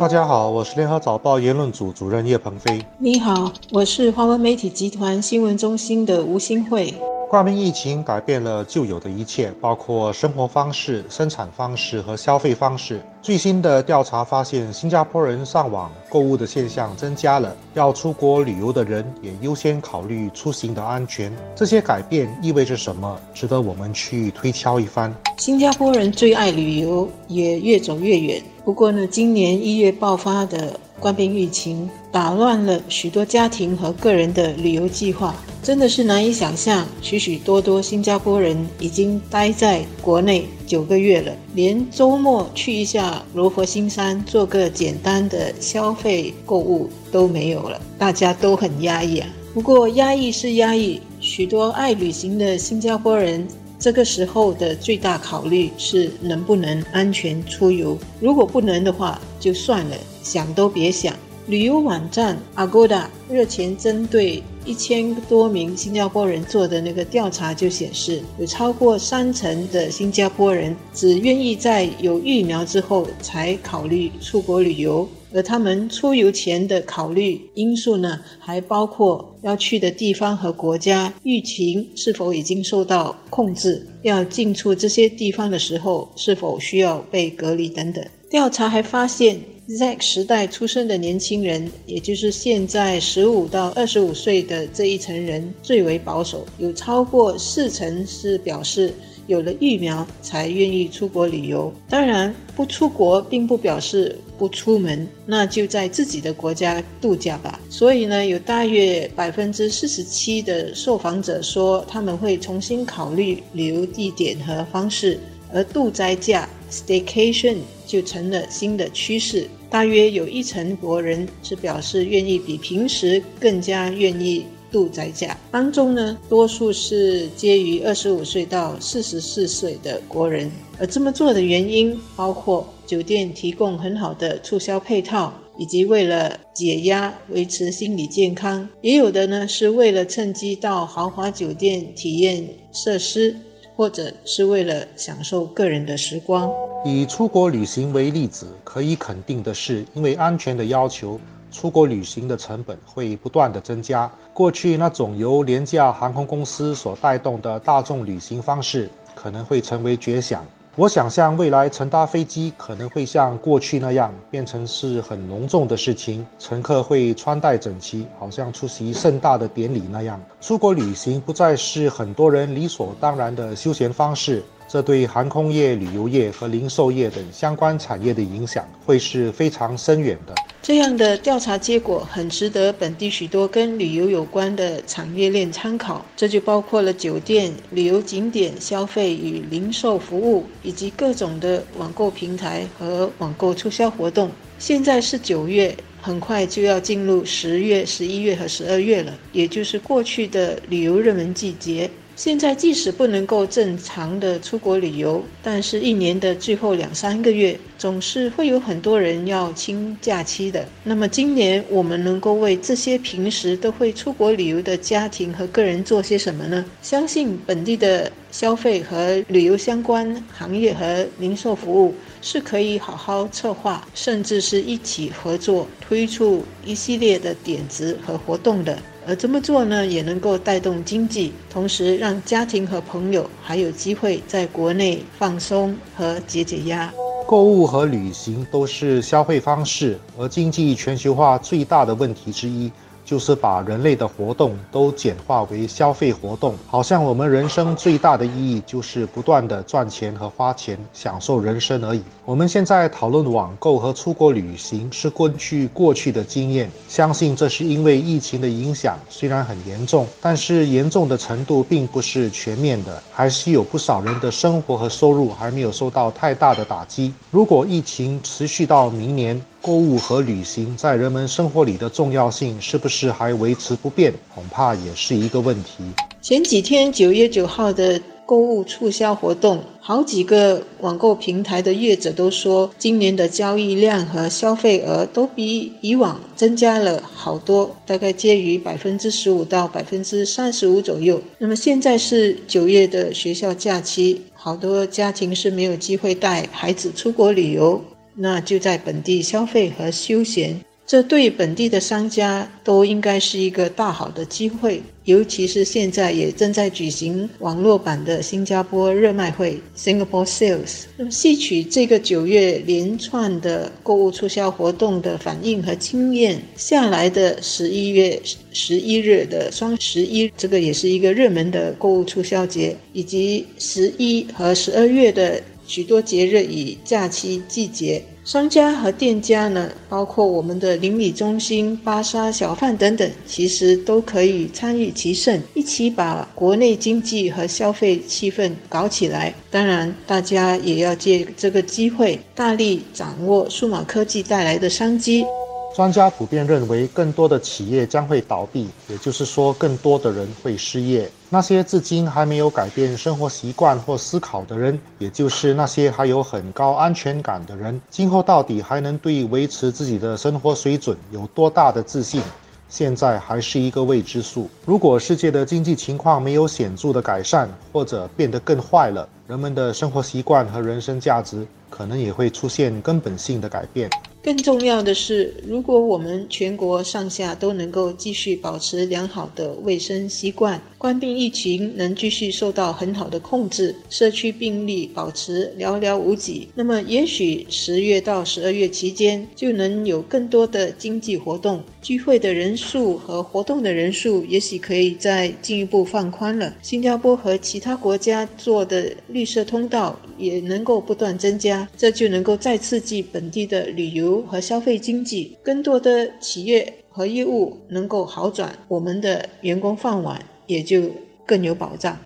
大家好，我是联合早报言论组主任叶鹏飞。你好，我是华文媒体集团新闻中心的吴新慧。冠病疫情改变了旧有的一切，包括生活方式、生产方式和消费方式。最新的调查发现，新加坡人上网购物的现象增加了，要出国旅游的人也优先考虑出行的安全。这些改变意味着什么？值得我们去推敲一番。新加坡人最爱旅游，也越走越远。不过呢，今年一月爆发的冠病疫情，打乱了许多家庭和个人的旅游计划。真的是难以想象，许许多多新加坡人已经待在国内九个月了，连周末去一下罗佛新山做个简单的消费购物都没有了，大家都很压抑啊。不过压抑是压抑，许多爱旅行的新加坡人这个时候的最大考虑是能不能安全出游。如果不能的话，就算了，想都别想。旅游网站 Agoda 日前针对一千多名新加坡人做的那个调查就显示，有超过三成的新加坡人只愿意在有疫苗之后才考虑出国旅游，而他们出游前的考虑因素呢，还包括要去的地方和国家疫情是否已经受到控制，要进出这些地方的时候是否需要被隔离等等。调查还发现。Z 时代出生的年轻人，也就是现在十五到二十五岁的这一层人最为保守，有超过四成是表示有了疫苗才愿意出国旅游。当然，不出国并不表示不出门，那就在自己的国家度假吧。所以呢，有大约百分之四十七的受访者说他们会重新考虑旅游地点和方式，而度宅假 （staycation） 就成了新的趋势。大约有一成国人是表示愿意比平时更加愿意度宅假，当中呢，多数是介于二十五岁到四十四岁的国人。而这么做的原因包括酒店提供很好的促销配套，以及为了解压、维持心理健康；也有的呢是为了趁机到豪华酒店体验设施，或者是为了享受个人的时光。以出国旅行为例子，可以肯定的是，因为安全的要求，出国旅行的成本会不断的增加。过去那种由廉价航空公司所带动的大众旅行方式，可能会成为绝响。我想象未来乘搭飞机可能会像过去那样，变成是很隆重的事情，乘客会穿戴整齐，好像出席盛大的典礼那样。出国旅行不再是很多人理所当然的休闲方式。这对航空业、旅游业和零售业等相关产业的影响会是非常深远的。这样的调查结果很值得本地许多跟旅游有关的产业链参考，这就包括了酒店、旅游景点、消费与零售服务，以及各种的网购平台和网购促销活动。现在是九月，很快就要进入十月、十一月和十二月了，也就是过去的旅游热门季节。现在即使不能够正常的出国旅游，但是一年的最后两三个月，总是会有很多人要清假期的。那么今年我们能够为这些平时都会出国旅游的家庭和个人做些什么呢？相信本地的消费和旅游相关行业和零售服务是可以好好策划，甚至是一起合作推出一系列的点子和活动的。而这么做呢，也能够带动经济，同时让家庭和朋友还有机会在国内放松和解解压。购物和旅行都是消费方式，而经济全球化最大的问题之一。就是把人类的活动都简化为消费活动，好像我们人生最大的意义就是不断的赚钱和花钱，享受人生而已。我们现在讨论网购和出国旅行，是根据过去的经验，相信这是因为疫情的影响，虽然很严重，但是严重的程度并不是全面的，还是有不少人的生活和收入还没有受到太大的打击。如果疫情持续到明年，购物和旅行在人们生活里的重要性是不是还维持不变？恐怕也是一个问题。前几天九月九号的购物促销活动，好几个网购平台的业者都说，今年的交易量和消费额都比以往增加了好多，大概介于百分之十五到百分之三十五左右。那么现在是九月的学校假期，好多家庭是没有机会带孩子出国旅游。那就在本地消费和休闲。这对本地的商家都应该是一个大好的机会，尤其是现在也正在举行网络版的新加坡热卖会 （Singapore Sales）。那么，吸取这个九月连串的购物促销活动的反应和经验，下来的十一月十一日的双十一，这个也是一个热门的购物促销节，以及十一和十二月的许多节日与假期季节。商家和店家呢，包括我们的邻里中心、巴沙小贩等等，其实都可以参与其盛，一起把国内经济和消费气氛搞起来。当然，大家也要借这个机会，大力掌握数码科技带来的商机。专家普遍认为，更多的企业将会倒闭，也就是说，更多的人会失业。那些至今还没有改变生活习惯或思考的人，也就是那些还有很高安全感的人，今后到底还能对维持自己的生活水准有多大的自信？现在还是一个未知数。如果世界的经济情况没有显著的改善，或者变得更坏了，人们的生活习惯和人生价值可能也会出现根本性的改变。更重要的是，如果我们全国上下都能够继续保持良好的卫生习惯，冠病疫情能继续受到很好的控制，社区病例保持寥寥无几，那么也许十月到十二月期间就能有更多的经济活动，聚会的人数和活动的人数也许可以再进一步放宽了。新加坡和其他国家做的绿色通道也能够不断增加，这就能够再刺激本地的旅游。和消费经济，更多的企业和业务能够好转，我们的员工饭碗也就更有保障。